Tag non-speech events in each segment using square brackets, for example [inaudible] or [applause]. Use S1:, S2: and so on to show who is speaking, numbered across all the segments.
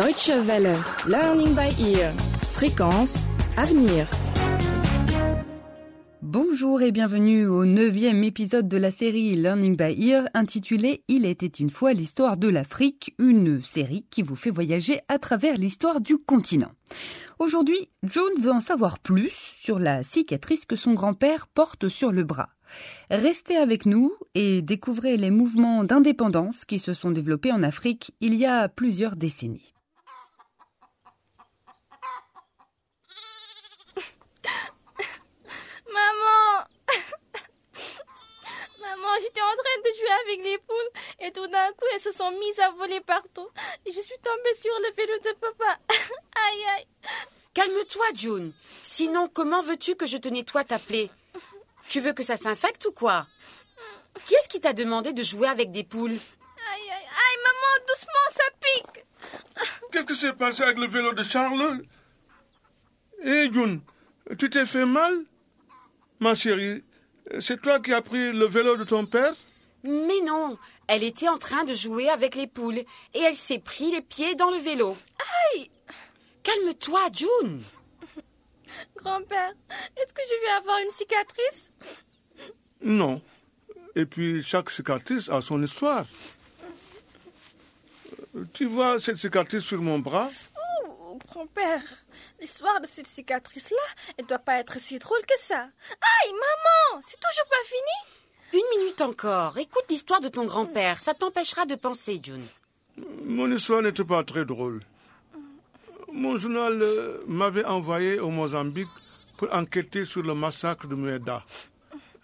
S1: Deutsche Welle, Learning by Ear, Fréquence, Avenir.
S2: Bonjour et bienvenue au neuvième épisode de la série Learning by Ear intitulée Il était une fois l'histoire de l'Afrique, une série qui vous fait voyager à travers l'histoire du continent. Aujourd'hui, Joan veut en savoir plus sur la cicatrice que son grand-père porte sur le bras. Restez avec nous et découvrez les mouvements d'indépendance qui se sont développés en Afrique il y a plusieurs décennies.
S3: Maman Maman, j'étais en train de jouer avec les poules et tout d'un coup elles se sont mises à voler partout. Et je suis tombée sur le vélo de papa. [laughs] aïe aïe.
S4: Calme-toi, June. Sinon, comment veux-tu que je te nettoie ta plaie? Tu veux que ça s'infecte ou quoi? Qui est-ce qui t'a demandé de jouer avec des poules?
S3: Aïe aïe aïe, maman, doucement, ça pique. [laughs]
S5: Qu'est-ce qui s'est passé avec le vélo de Charles? Hé, June, tu t'es fait mal? Ma chérie, c'est toi qui as pris le vélo de ton père?
S4: Mais non, elle était en train de jouer avec les poules et elle s'est pris les pieds dans le vélo.
S3: Aïe
S4: Calme-toi, June.
S3: Grand-père, est-ce que je vais avoir une cicatrice?
S5: Non. Et puis, chaque cicatrice a son histoire. Tu vois cette cicatrice sur mon bras?
S3: Ouh, grand-père, l'histoire de cette cicatrice-là, elle doit pas être si drôle que ça. Aïe, maman, c'est toujours pas fini?
S4: Une minute encore. Écoute l'histoire de ton grand-père. Ça t'empêchera de penser, June.
S5: Mon histoire n'était pas très drôle. Mon journal euh, m'avait envoyé au Mozambique pour enquêter sur le massacre de Mueda.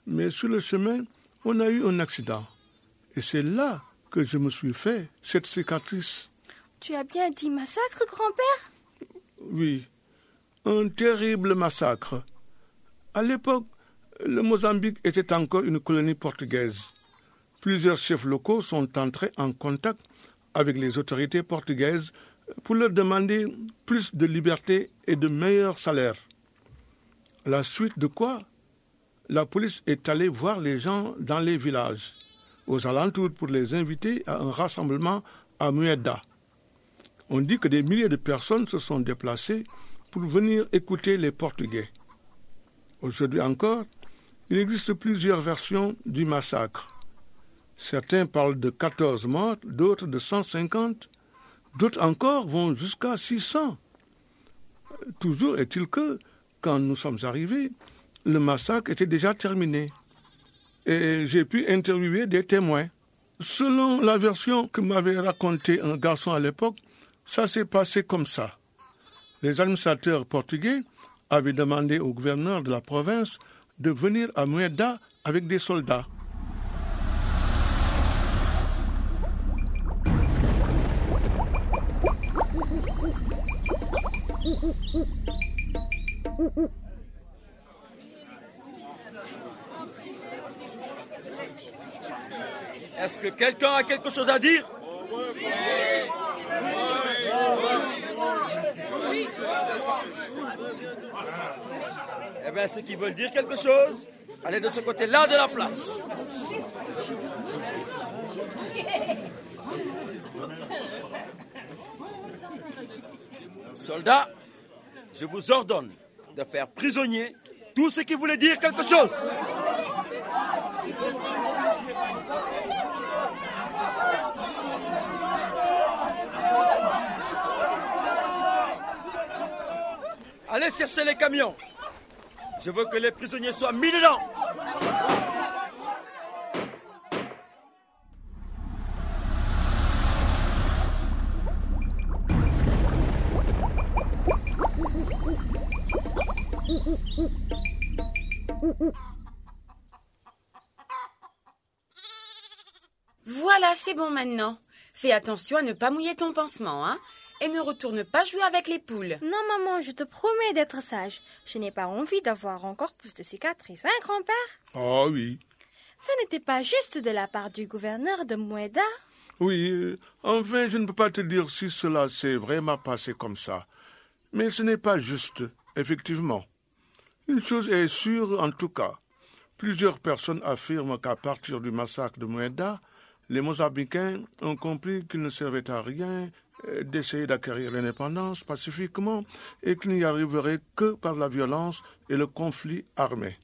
S5: Mais sur le chemin, on a eu un accident. Et c'est là que je me suis fait cette cicatrice.
S3: Tu as bien dit massacre, grand-père?
S5: Oui, un terrible massacre. À l'époque, le Mozambique était encore une colonie portugaise. Plusieurs chefs locaux sont entrés en contact avec les autorités portugaises pour leur demander plus de liberté et de meilleurs salaires. La suite de quoi, la police est allée voir les gens dans les villages, aux alentours, pour les inviter à un rassemblement à Mueda. On dit que des milliers de personnes se sont déplacées pour venir écouter les Portugais. Aujourd'hui encore, il existe plusieurs versions du massacre. Certains parlent de 14 morts, d'autres de 150, d'autres encore vont jusqu'à 600. Toujours est-il que, quand nous sommes arrivés, le massacre était déjà terminé. Et j'ai pu interviewer des témoins. Selon la version que m'avait racontée un garçon à l'époque, ça s'est passé comme ça. Les administrateurs portugais avaient demandé au gouverneur de la province de venir à Mueda avec des soldats.
S6: Est-ce que quelqu'un a quelque chose à dire? Eh bien, ceux qui veulent dire quelque chose, allez de ce côté-là de la place. Soldats, je vous ordonne de faire prisonnier tous ceux qui voulaient dire quelque chose. Allez chercher les camions. Je veux que les prisonniers soient mis dedans.
S4: Voilà, c'est bon maintenant. Fais attention à ne pas mouiller ton pansement, hein Et ne retourne pas jouer avec les poules.
S3: Non, maman, je te promets d'être sage. Je n'ai pas envie d'avoir encore plus de cicatrices, hein, grand-père?
S5: Ah oui.
S3: Ça n'était pas juste de la part du gouverneur de Mueda.
S5: Oui, euh, enfin, je ne peux pas te dire si cela s'est vraiment passé comme ça. Mais ce n'est pas juste, effectivement. Une chose est sûre en tout cas. Plusieurs personnes affirment qu'à partir du massacre de Mueda, les Mozambicains ont compris qu'il ne servait à rien d'essayer d'acquérir l'indépendance pacifiquement et qu'il n'y arriverait que par la violence et le conflit armé.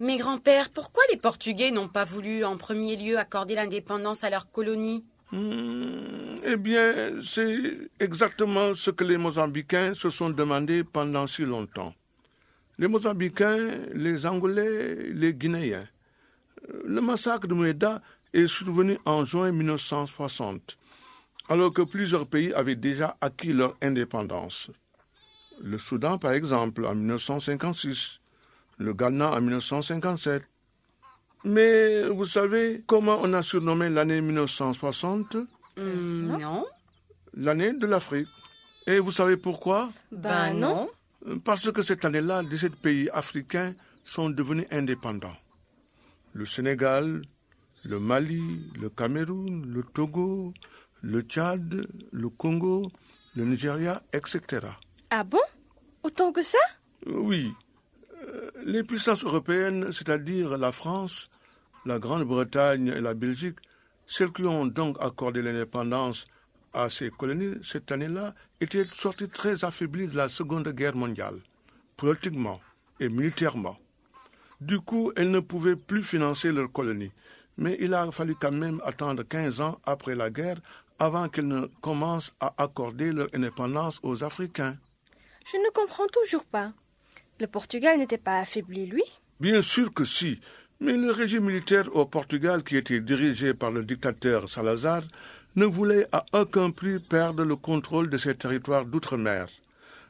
S4: Mais grand-père, pourquoi les Portugais n'ont pas voulu en premier lieu accorder l'indépendance à leur colonie?
S5: Hmm, eh bien, c'est exactement ce que les Mozambicains se sont demandé pendant si longtemps. Les Mozambicains, les Angolais, les Guinéens. Euh, Le massacre de Mueda est survenu en juin 1960, alors que plusieurs pays avaient déjà acquis leur indépendance. Le Soudan, par exemple, en 1956, le Ghana en 1957. Mais vous savez comment on a surnommé l'année 1960
S4: Hmm, Non
S5: L'année de l'Afrique. Et vous savez pourquoi?
S4: Ben non.
S5: Parce que cette année-là, 17 pays africains sont devenus indépendants. Le Sénégal, le Mali, le Cameroun, le Togo, le Tchad, le Congo, le Nigeria, etc.
S3: Ah bon? Autant que ça?
S5: Oui, euh, les puissances européennes, c'est-à-dire la France, la Grande-Bretagne et la Belgique, celles qui ont donc accordé l'indépendance à ces colonies cette année-là, étaient sorties très affaiblies de la Seconde Guerre mondiale, politiquement et militairement. Du coup, elles ne pouvaient plus financer leurs colonies. Mais il a fallu quand même attendre 15 ans après la guerre avant qu'elles ne commencent à accorder leur indépendance aux Africains.
S3: Je ne comprends toujours pas. Le Portugal n'était pas affaibli, lui?
S5: Bien sûr que si, mais le régime militaire au Portugal, qui était dirigé par le dictateur Salazar, ne voulait à aucun prix perdre le contrôle de ses territoires d'outre-mer.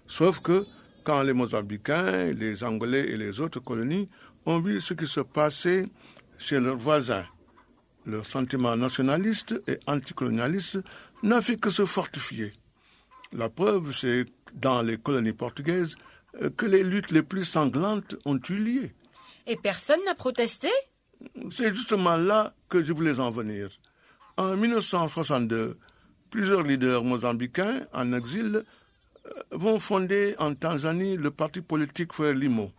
S5: Sauf que, quand les Mozambicains, les Angolais et les autres colonies ont vu ce qui se passait chez leurs voisins, leur sentiment nationaliste et anticolonialiste n'a fait que se fortifier. La preuve, c'est dans les colonies portugaises que les luttes les plus sanglantes ont eu lieu.
S4: Et personne n'a protesté?
S5: C'est justement là que je voulais en venir. En 1962, plusieurs leaders mozambicains en exil euh, vont fonder en Tanzanie le parti politique Frelimo,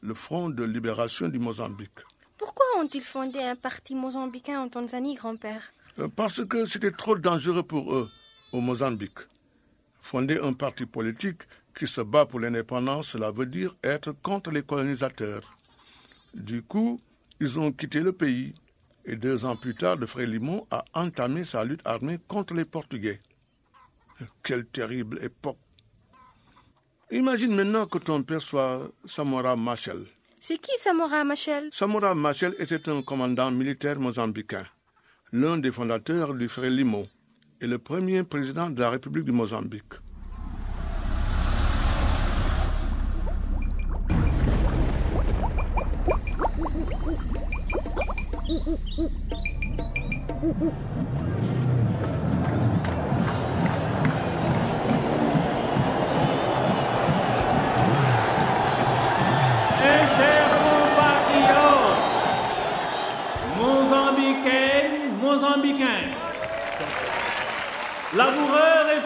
S5: le Front de libération du Mozambique.
S3: Pourquoi ont-ils fondé un parti mozambicain en Tanzanie, grand-père
S5: Euh, Parce que c'était trop dangereux pour eux au Mozambique. Fonder un parti politique qui se bat pour l'indépendance, cela veut dire être contre les colonisateurs. Du coup, ils ont quitté le pays et deux ans plus tard, le frère Limon a entamé sa lutte armée contre les Portugais. Quelle terrible époque. Imagine maintenant que ton père soit Samora Machel.
S3: C'est qui Samora Machel?
S5: Samora Machel était un commandant militaire mozambicain, l'un des fondateurs du frère Limo et le premier président de la République du Mozambique.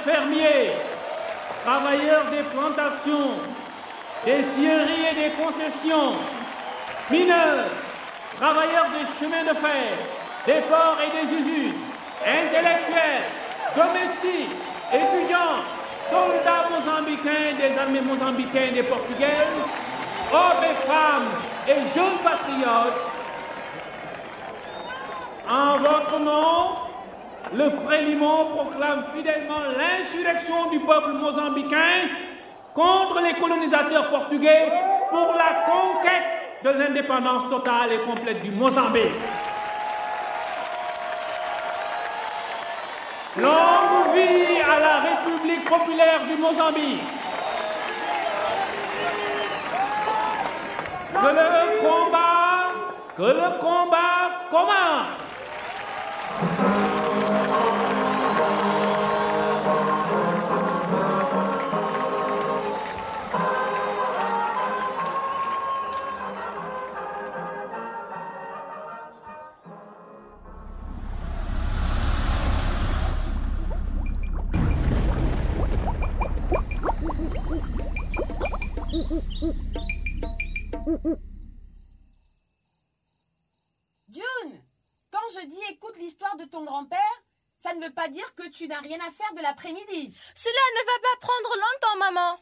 S7: Fermiers, travailleurs des plantations, des scieries et des concessions, mineurs, travailleurs des chemins de fer, des ports et des usines, intellectuels, domestiques, étudiants, soldats mozambicains des armées mozambicaines et portugaises, hommes et femmes et jeunes patriotes, en votre nom, le Frélimont proclame fidèlement l'insurrection du peuple mozambicain contre les colonisateurs portugais pour la conquête de l'indépendance totale et complète du Mozambique. Longue vie à la République populaire du Mozambique. Que le combat, que le combat commence.
S4: う
S8: ん。De ton grand-père, ça ne veut pas dire que tu n'as rien à faire de l'après-midi.
S3: Cela ne va pas prendre longtemps, maman.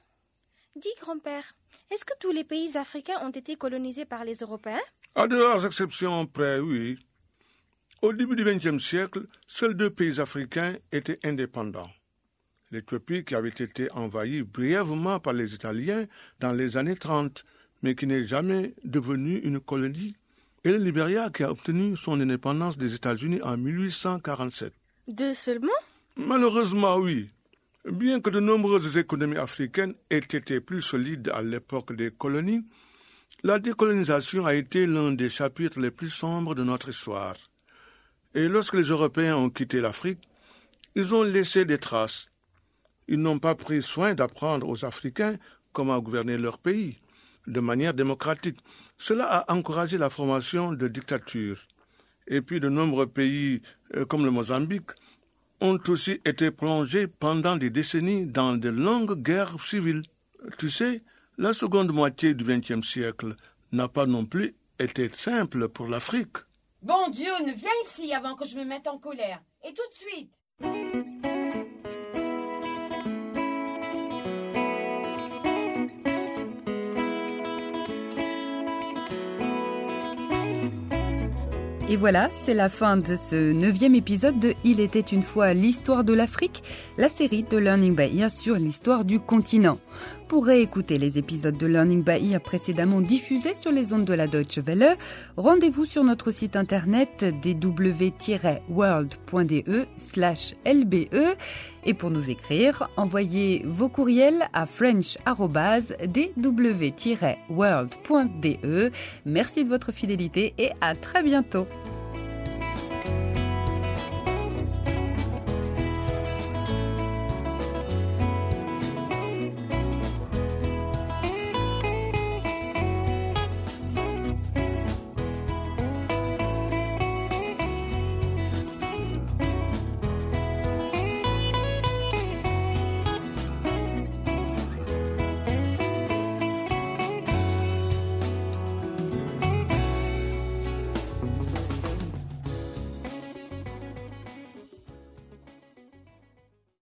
S3: Dis, grand-père, est-ce que tous les pays africains ont été colonisés par les Européens?
S5: À de rares exceptions près, oui. Au début du XXe siècle, seuls deux pays africains étaient indépendants. L'Éthiopie qui avait été envahie brièvement par les Italiens dans les années 30, mais qui n'est jamais devenue une colonie, et le Libéria qui a obtenu son indépendance des États-Unis en 1847.
S3: Deux seulement?
S5: Malheureusement, oui. Bien que de nombreuses économies africaines aient été plus solides à l'époque des colonies, la décolonisation a été l'un des chapitres les plus sombres de notre histoire. Et lorsque les Européens ont quitté l'Afrique, ils ont laissé des traces. Ils n'ont pas pris soin d'apprendre aux Africains comment gouverner leur pays de manière démocratique. Cela a encouragé la formation de dictatures. Et puis de nombreux pays, euh, comme le Mozambique, ont aussi été plongés pendant des décennies dans de longues guerres civiles. Tu sais, la seconde moitié du XXe siècle n'a pas non plus été simple pour l'Afrique.
S8: Bon, June, viens ici avant que je me mette en colère. Et tout de suite.
S2: Et voilà, c'est la fin de ce neuvième épisode de Il était une fois l'histoire de l'Afrique, la série de Learning by Ear sur l'histoire du continent. Pour réécouter les épisodes de Learning by Ear précédemment diffusés sur les ondes de la Deutsche Welle, rendez-vous sur notre site internet dw-world.de slash lbe et pour nous écrire, envoyez vos courriels à french.dw-world.de. Merci de votre fidélité et à très bientôt.